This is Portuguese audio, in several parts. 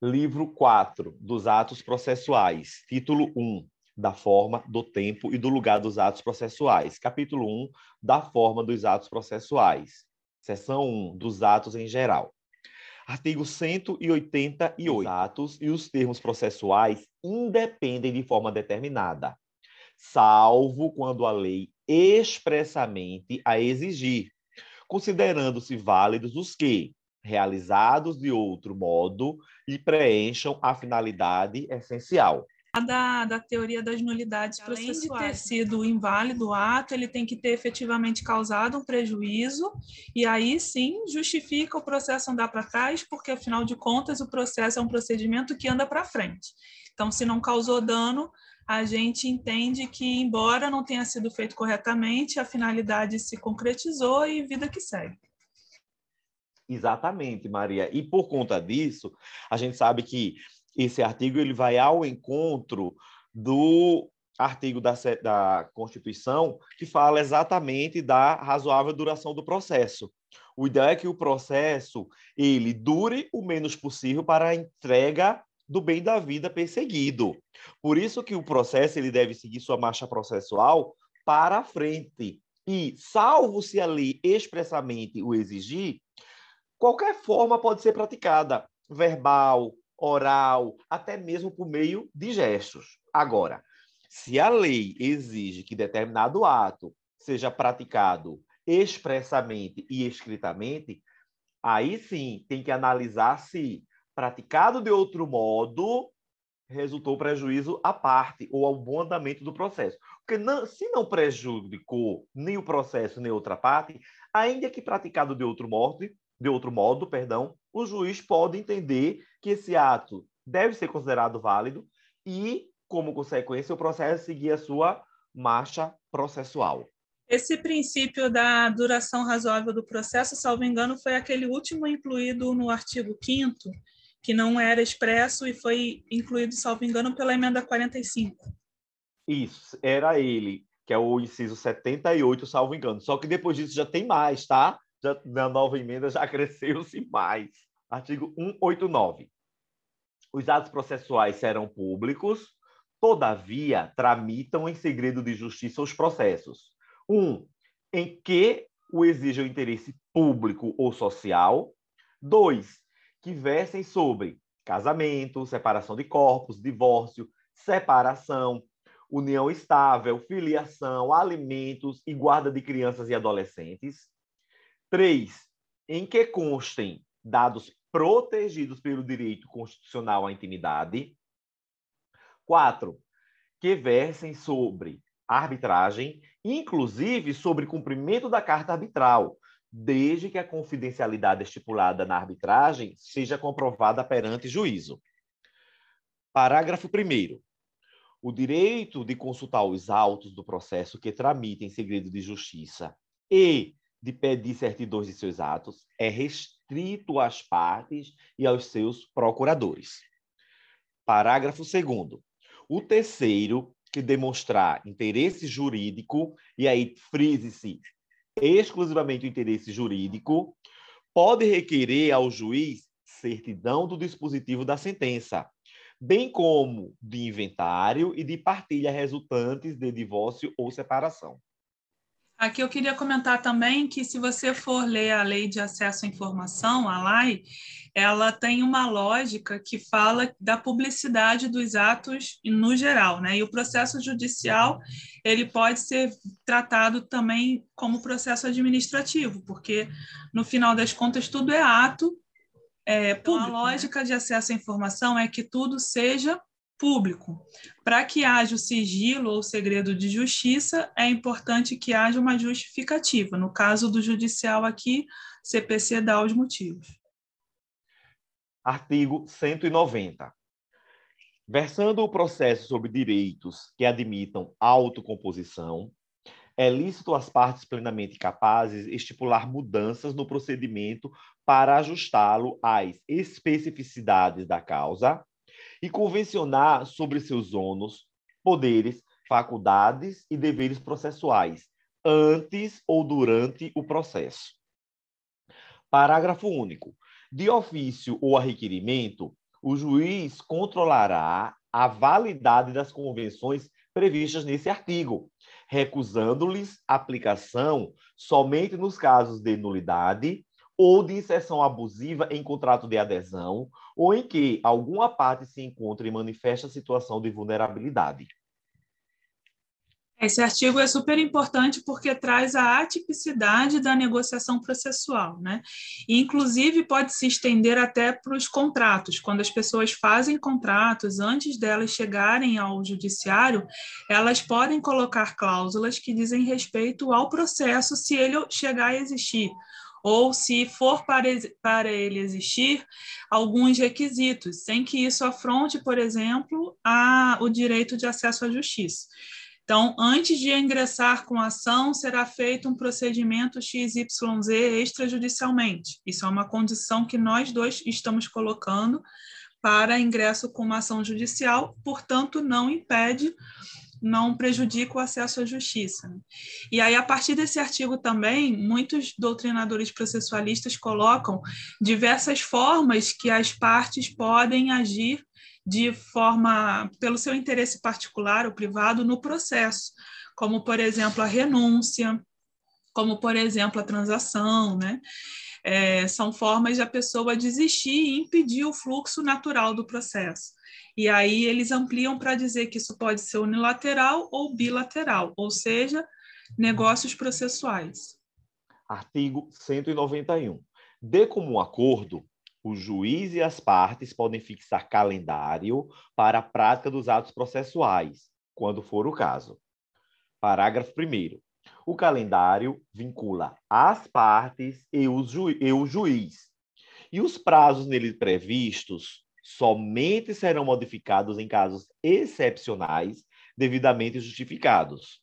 Livro 4 dos Atos Processuais, título 1, da forma, do tempo e do lugar dos atos processuais. Capítulo 1, da forma dos atos processuais. Seção 1, dos atos em geral. Artigo 188. Os atos e os termos processuais independem de forma determinada, salvo quando a lei expressamente a exigir, considerando-se válidos os que, realizados de outro modo e preencham a finalidade essencial. Da, da teoria das nulidades Além processuais. Além de ter sido inválido o ato, ele tem que ter efetivamente causado um prejuízo, e aí sim justifica o processo andar para trás, porque afinal de contas o processo é um procedimento que anda para frente. Então, se não causou dano, a gente entende que, embora não tenha sido feito corretamente, a finalidade se concretizou e vida que segue. Exatamente, Maria. E por conta disso, a gente sabe que esse artigo ele vai ao encontro do artigo da, da Constituição que fala exatamente da razoável duração do processo. O ideal é que o processo ele dure o menos possível para a entrega do bem da vida perseguido. Por isso que o processo ele deve seguir sua marcha processual para a frente. E, salvo se a lei expressamente o exigir, qualquer forma pode ser praticada, verbal, oral, até mesmo por meio de gestos. Agora, se a lei exige que determinado ato seja praticado expressamente e escritamente, aí sim tem que analisar se praticado de outro modo resultou prejuízo à parte ou ao bom andamento do processo. Porque não, se não prejudicou nem o processo nem outra parte, ainda que praticado de outro modo, de outro modo, perdão, o juiz pode entender que esse ato deve ser considerado válido e, como consequência, o processo seguir a sua marcha processual. Esse princípio da duração razoável do processo, salvo engano, foi aquele último incluído no artigo 5 que não era expresso e foi incluído, salvo engano, pela emenda 45. Isso, era ele, que é o inciso 78, salvo engano. Só que depois disso já tem mais, tá? Já, na nova emenda já cresceu-se mais. Artigo 189. Os atos processuais serão públicos, todavia tramitam em segredo de justiça os processos. Um, em que o exige o interesse público ou social. Dois, que versem sobre casamento, separação de corpos, divórcio, separação, união estável, filiação, alimentos e guarda de crianças e adolescentes. Três, em que constem dados protegidos pelo direito constitucional à intimidade. Quatro, que versem sobre arbitragem, inclusive sobre cumprimento da carta arbitral, desde que a confidencialidade estipulada na arbitragem seja comprovada perante juízo. Parágrafo 1. O direito de consultar os autos do processo que tramitem segredo de justiça e de pedir certidões de seus atos é restrito às partes e aos seus procuradores. Parágrafo 2. O terceiro, que demonstrar interesse jurídico, e aí frise-se exclusivamente o interesse jurídico, pode requerer ao juiz certidão do dispositivo da sentença, bem como de inventário e de partilha resultantes de divórcio ou separação. Aqui eu queria comentar também que, se você for ler a Lei de Acesso à Informação, a LAI, ela tem uma lógica que fala da publicidade dos atos no geral, né? E o processo judicial ele pode ser tratado também como processo administrativo, porque no final das contas tudo é ato. É, então, a né? lógica de acesso à informação é que tudo seja público. Para que haja o sigilo ou segredo de justiça, é importante que haja uma justificativa. No caso do judicial aqui, CPC dá os motivos. Artigo 190. Versando o processo sobre direitos que admitam autocomposição, é lícito às partes plenamente capazes estipular mudanças no procedimento para ajustá-lo às especificidades da causa e convencionar sobre seus ônus, poderes, faculdades e deveres processuais, antes ou durante o processo. Parágrafo único. De ofício ou a requerimento, o juiz controlará a validade das convenções previstas nesse artigo, recusando-lhes aplicação somente nos casos de nulidade ou de inserção abusiva em contrato de adesão, ou em que alguma parte se encontre em manifesta situação de vulnerabilidade. Esse artigo é super importante porque traz a atipicidade da negociação processual, né? E, inclusive, pode se estender até para os contratos. Quando as pessoas fazem contratos, antes delas chegarem ao judiciário, elas podem colocar cláusulas que dizem respeito ao processo, se ele chegar a existir ou se for para, para ele existir alguns requisitos, sem que isso afronte, por exemplo, a, o direito de acesso à justiça. Então, antes de ingressar com a ação, será feito um procedimento XYZ extrajudicialmente. Isso é uma condição que nós dois estamos colocando para ingresso com uma ação judicial, portanto, não impede, não prejudica o acesso à justiça. E aí, a partir desse artigo também, muitos doutrinadores processualistas colocam diversas formas que as partes podem agir de forma, pelo seu interesse particular ou privado, no processo, como, por exemplo, a renúncia, como, por exemplo, a transação, né? É, são formas de a pessoa desistir e impedir o fluxo natural do processo. E aí eles ampliam para dizer que isso pode ser unilateral ou bilateral, ou seja, negócios processuais. Artigo 191. De comum acordo, o juiz e as partes podem fixar calendário para a prática dos atos processuais, quando for o caso. Parágrafo 1. O calendário vincula as partes e o, ju e o juiz. E os prazos nele previstos somente serão modificados em casos excepcionais, devidamente justificados.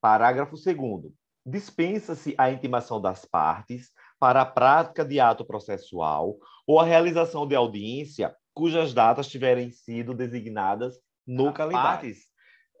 Parágrafo 2. Dispensa-se a intimação das partes para a prática de ato processual ou a realização de audiência cujas datas tiverem sido designadas no calendário. Partes,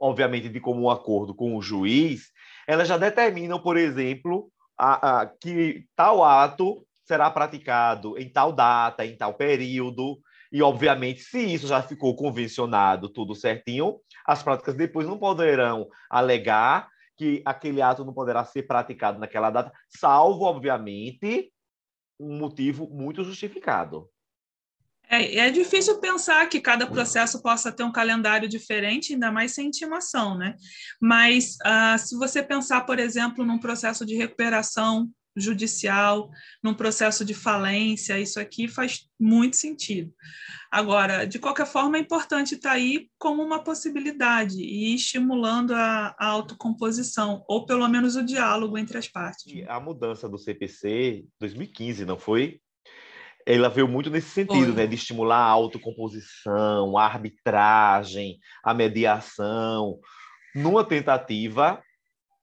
obviamente, de comum acordo com o juiz, elas já determinam, por exemplo, a, a, que tal ato será praticado em tal data, em tal período, e, obviamente, se isso já ficou convencionado, tudo certinho, as práticas depois não poderão alegar que aquele ato não poderá ser praticado naquela data, salvo, obviamente, um motivo muito justificado. É, é difícil pensar que cada processo possa ter um calendário diferente, ainda mais sem intimação, né? Mas uh, se você pensar, por exemplo, num processo de recuperação judicial, num processo de falência, isso aqui faz muito sentido. Agora, de qualquer forma, é importante estar aí como uma possibilidade e estimulando a, a autocomposição, ou pelo menos o diálogo entre as partes. E a mudança do CPC 2015, não foi? Ela veio muito nesse sentido, né, de estimular a autocomposição, a arbitragem, a mediação, numa tentativa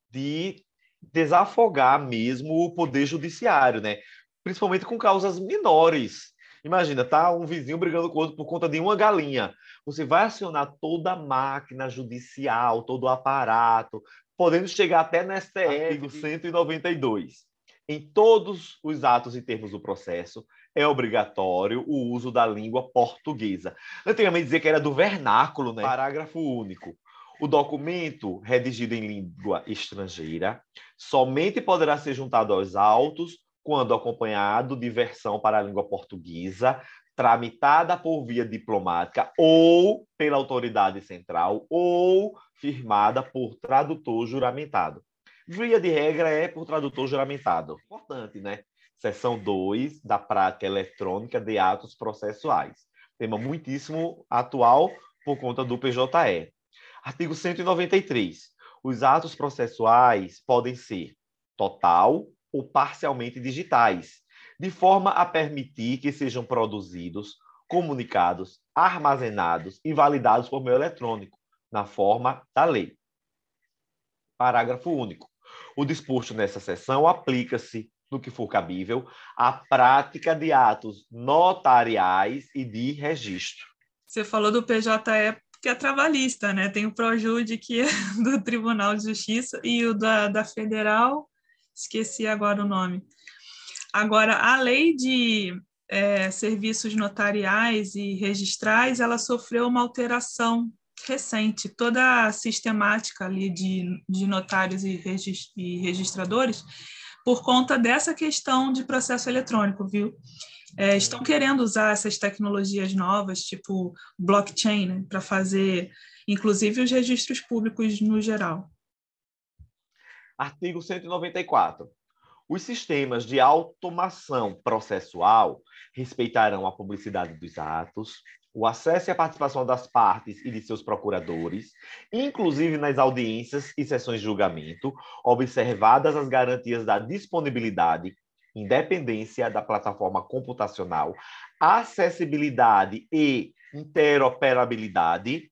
de desafogar mesmo o poder judiciário, né? Principalmente com causas menores. Imagina, tá um vizinho brigando com outro por conta de uma galinha. Você vai acionar toda a máquina judicial, todo o aparato, podendo chegar até no STF, artigo 192. Em todos os atos e termos do processo, é obrigatório o uso da língua portuguesa. Antigamente dizia que era do vernáculo, né? Parágrafo único. O documento, redigido em língua estrangeira, somente poderá ser juntado aos autos quando acompanhado de versão para a língua portuguesa, tramitada por via diplomática ou pela autoridade central ou firmada por tradutor juramentado. Via de regra é por tradutor juramentado. Importante, né? Seção 2 da prática eletrônica de atos processuais. Tema muitíssimo atual por conta do PJE. Artigo 193. Os atos processuais podem ser total ou parcialmente digitais, de forma a permitir que sejam produzidos, comunicados, armazenados e validados por meio eletrônico, na forma da lei. Parágrafo único. O disposto nessa seção aplica-se, no que for cabível, à prática de atos notariais e de registro. Você falou do PJE que é trabalhista, né? Tem o Projude, que é do Tribunal de Justiça, e o da, da Federal, esqueci agora o nome. Agora, a lei de é, serviços notariais e registrais, ela sofreu uma alteração recente. Toda a sistemática ali de, de notários e registradores, por conta dessa questão de processo eletrônico, viu? É, estão querendo usar essas tecnologias novas, tipo blockchain, né, para fazer, inclusive, os registros públicos no geral. Artigo 194. Os sistemas de automação processual respeitarão a publicidade dos atos, o acesso e a participação das partes e de seus procuradores, inclusive nas audiências e sessões de julgamento, observadas as garantias da disponibilidade, independência da plataforma computacional, acessibilidade e interoperabilidade,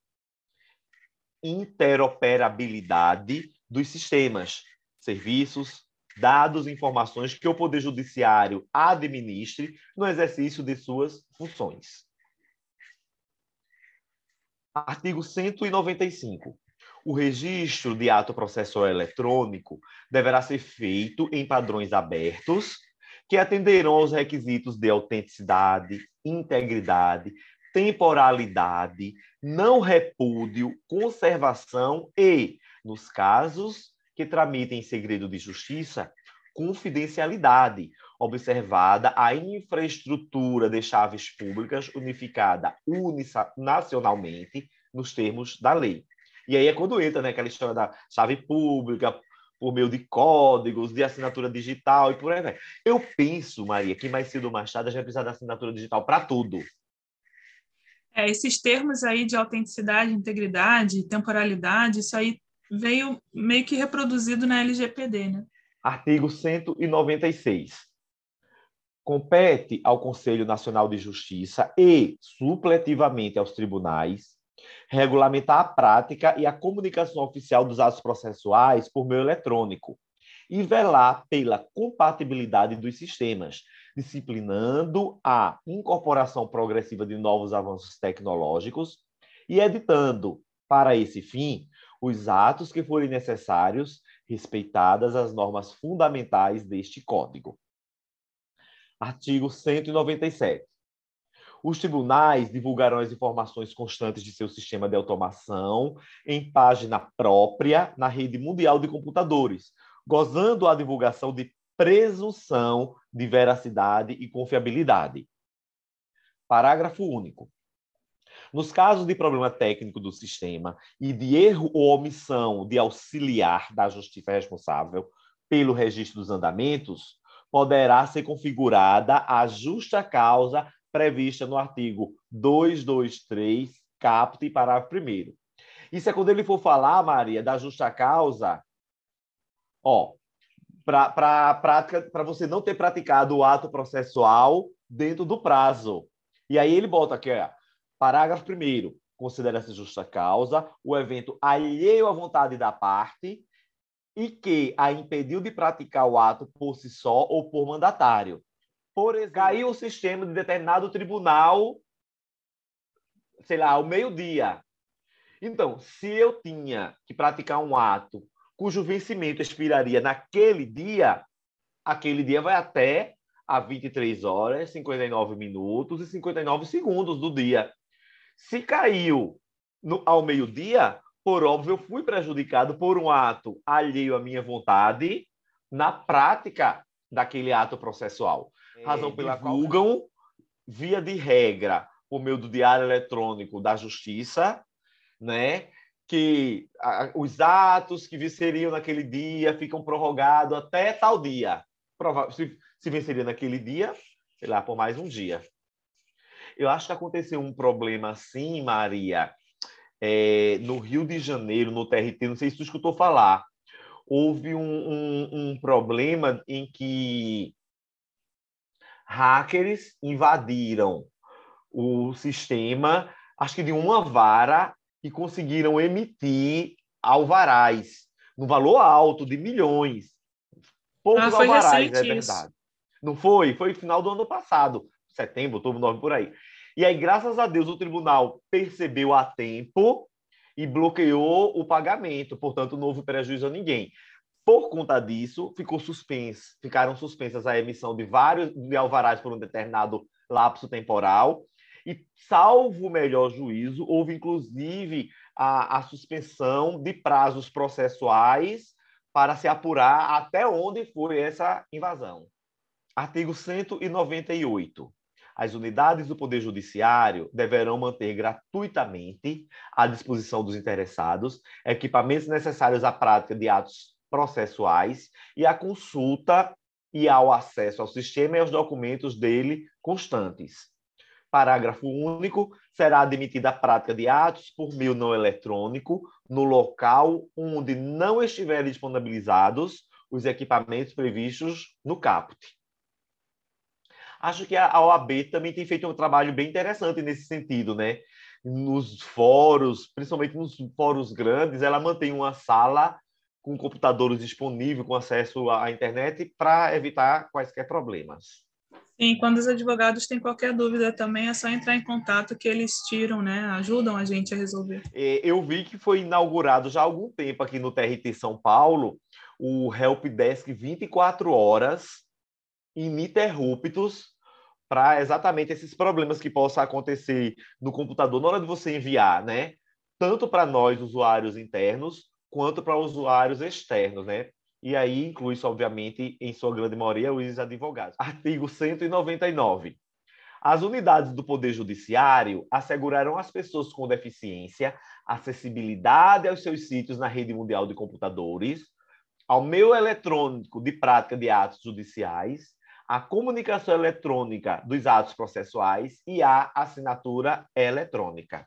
interoperabilidade dos sistemas, serviços, dados e informações que o Poder Judiciário administre no exercício de suas funções. Artigo 195. O registro de ato processual eletrônico deverá ser feito em padrões abertos que atenderão aos requisitos de autenticidade, integridade, temporalidade, não repúdio, conservação e, nos casos que tramitem em segredo de justiça, confidencialidade, observada a infraestrutura de chaves públicas unificada nacionalmente nos termos da lei. E aí é quando entra né, aquela história da chave pública, por meio de códigos, de assinatura digital e por aí vai. Eu penso, Maria, que mais cedo ou mais tarde a gente vai precisar da assinatura digital para tudo. É, esses termos aí de autenticidade, integridade, temporalidade, isso aí veio meio que reproduzido na LGPD, né? Artigo 196. Compete ao Conselho Nacional de Justiça e, supletivamente aos tribunais, regulamentar a prática e a comunicação oficial dos atos processuais por meio eletrônico e velar pela compatibilidade dos sistemas, disciplinando a incorporação progressiva de novos avanços tecnológicos e editando, para esse fim, os atos que forem necessários, respeitadas as normas fundamentais deste Código. Artigo 197. Os tribunais divulgarão as informações constantes de seu sistema de automação em página própria na rede mundial de computadores, gozando a divulgação de presunção de veracidade e confiabilidade. Parágrafo único. Nos casos de problema técnico do sistema e de erro ou omissão de auxiliar da justiça responsável pelo registro dos andamentos, poderá ser configurada a justa causa prevista no artigo 223, caput, parágrafo 1 Isso é quando ele for falar, Maria, da justa causa, ó, para você não ter praticado o ato processual dentro do prazo. E aí ele bota aqui, ó, parágrafo 1 considera-se justa causa o evento alheio à vontade da parte e que a impediu de praticar o ato por si só ou por mandatário. Por exemplo, caiu o sistema de determinado tribunal, sei lá, ao meio-dia. Então, se eu tinha que praticar um ato cujo vencimento expiraria naquele dia, aquele dia vai até a 23 horas, 59 minutos e 59 segundos do dia. Se caiu no, ao meio-dia, por óbvio, eu fui prejudicado por um ato alheio à minha vontade na prática daquele ato processual razão é, pela divulgam, qual... via de regra, por meio do diário eletrônico da Justiça, né? que a, os atos que venceriam naquele dia ficam prorrogados até tal dia. Prova se, se venceria naquele dia, sei lá, por mais um dia. Eu acho que aconteceu um problema assim, Maria, é, no Rio de Janeiro, no TRT, não sei se tu escutou falar. Houve um, um, um problema em que hackers invadiram o sistema, acho que de uma vara, e conseguiram emitir alvarás no valor alto de milhões. Poucos ah, alvarás, é verdade. Isso. Não foi? Foi final do ano passado, setembro, outubro, novembro, por aí. E aí, graças a Deus, o tribunal percebeu a tempo e bloqueou o pagamento, portanto, não houve prejuízo a ninguém. Por conta disso, ficou suspenso, ficaram suspensas a emissão de vários de alvarás por um determinado lapso temporal, e, salvo o melhor juízo, houve inclusive a, a suspensão de prazos processuais para se apurar até onde foi essa invasão. Artigo 198. As unidades do Poder Judiciário deverão manter gratuitamente à disposição dos interessados equipamentos necessários à prática de atos processuais e à consulta e ao acesso ao sistema e aos documentos dele constantes. Parágrafo único. Será admitida a prática de atos por meio não eletrônico no local onde não estiverem disponibilizados os equipamentos previstos no caput. Acho que a OAB também tem feito um trabalho bem interessante nesse sentido, né? Nos fóruns, principalmente nos fóruns grandes, ela mantém uma sala com computadores disponíveis, com acesso à internet, para evitar quaisquer problemas. Sim, quando os advogados têm qualquer dúvida também, é só entrar em contato que eles tiram, né? Ajudam a gente a resolver. É, eu vi que foi inaugurado já há algum tempo aqui no TRT São Paulo o Help Desk 24 horas, ininterruptos, para exatamente esses problemas que possam acontecer no computador na hora de você enviar, né? Tanto para nós, usuários internos, quanto para usuários externos, né? E aí inclui-se, obviamente, em sua grande maioria, os advogados. Artigo 199. As unidades do Poder Judiciário assegurarão às pessoas com deficiência acessibilidade aos seus sítios na rede mundial de computadores, ao meio eletrônico de prática de atos judiciais, a comunicação eletrônica dos atos processuais e a assinatura eletrônica.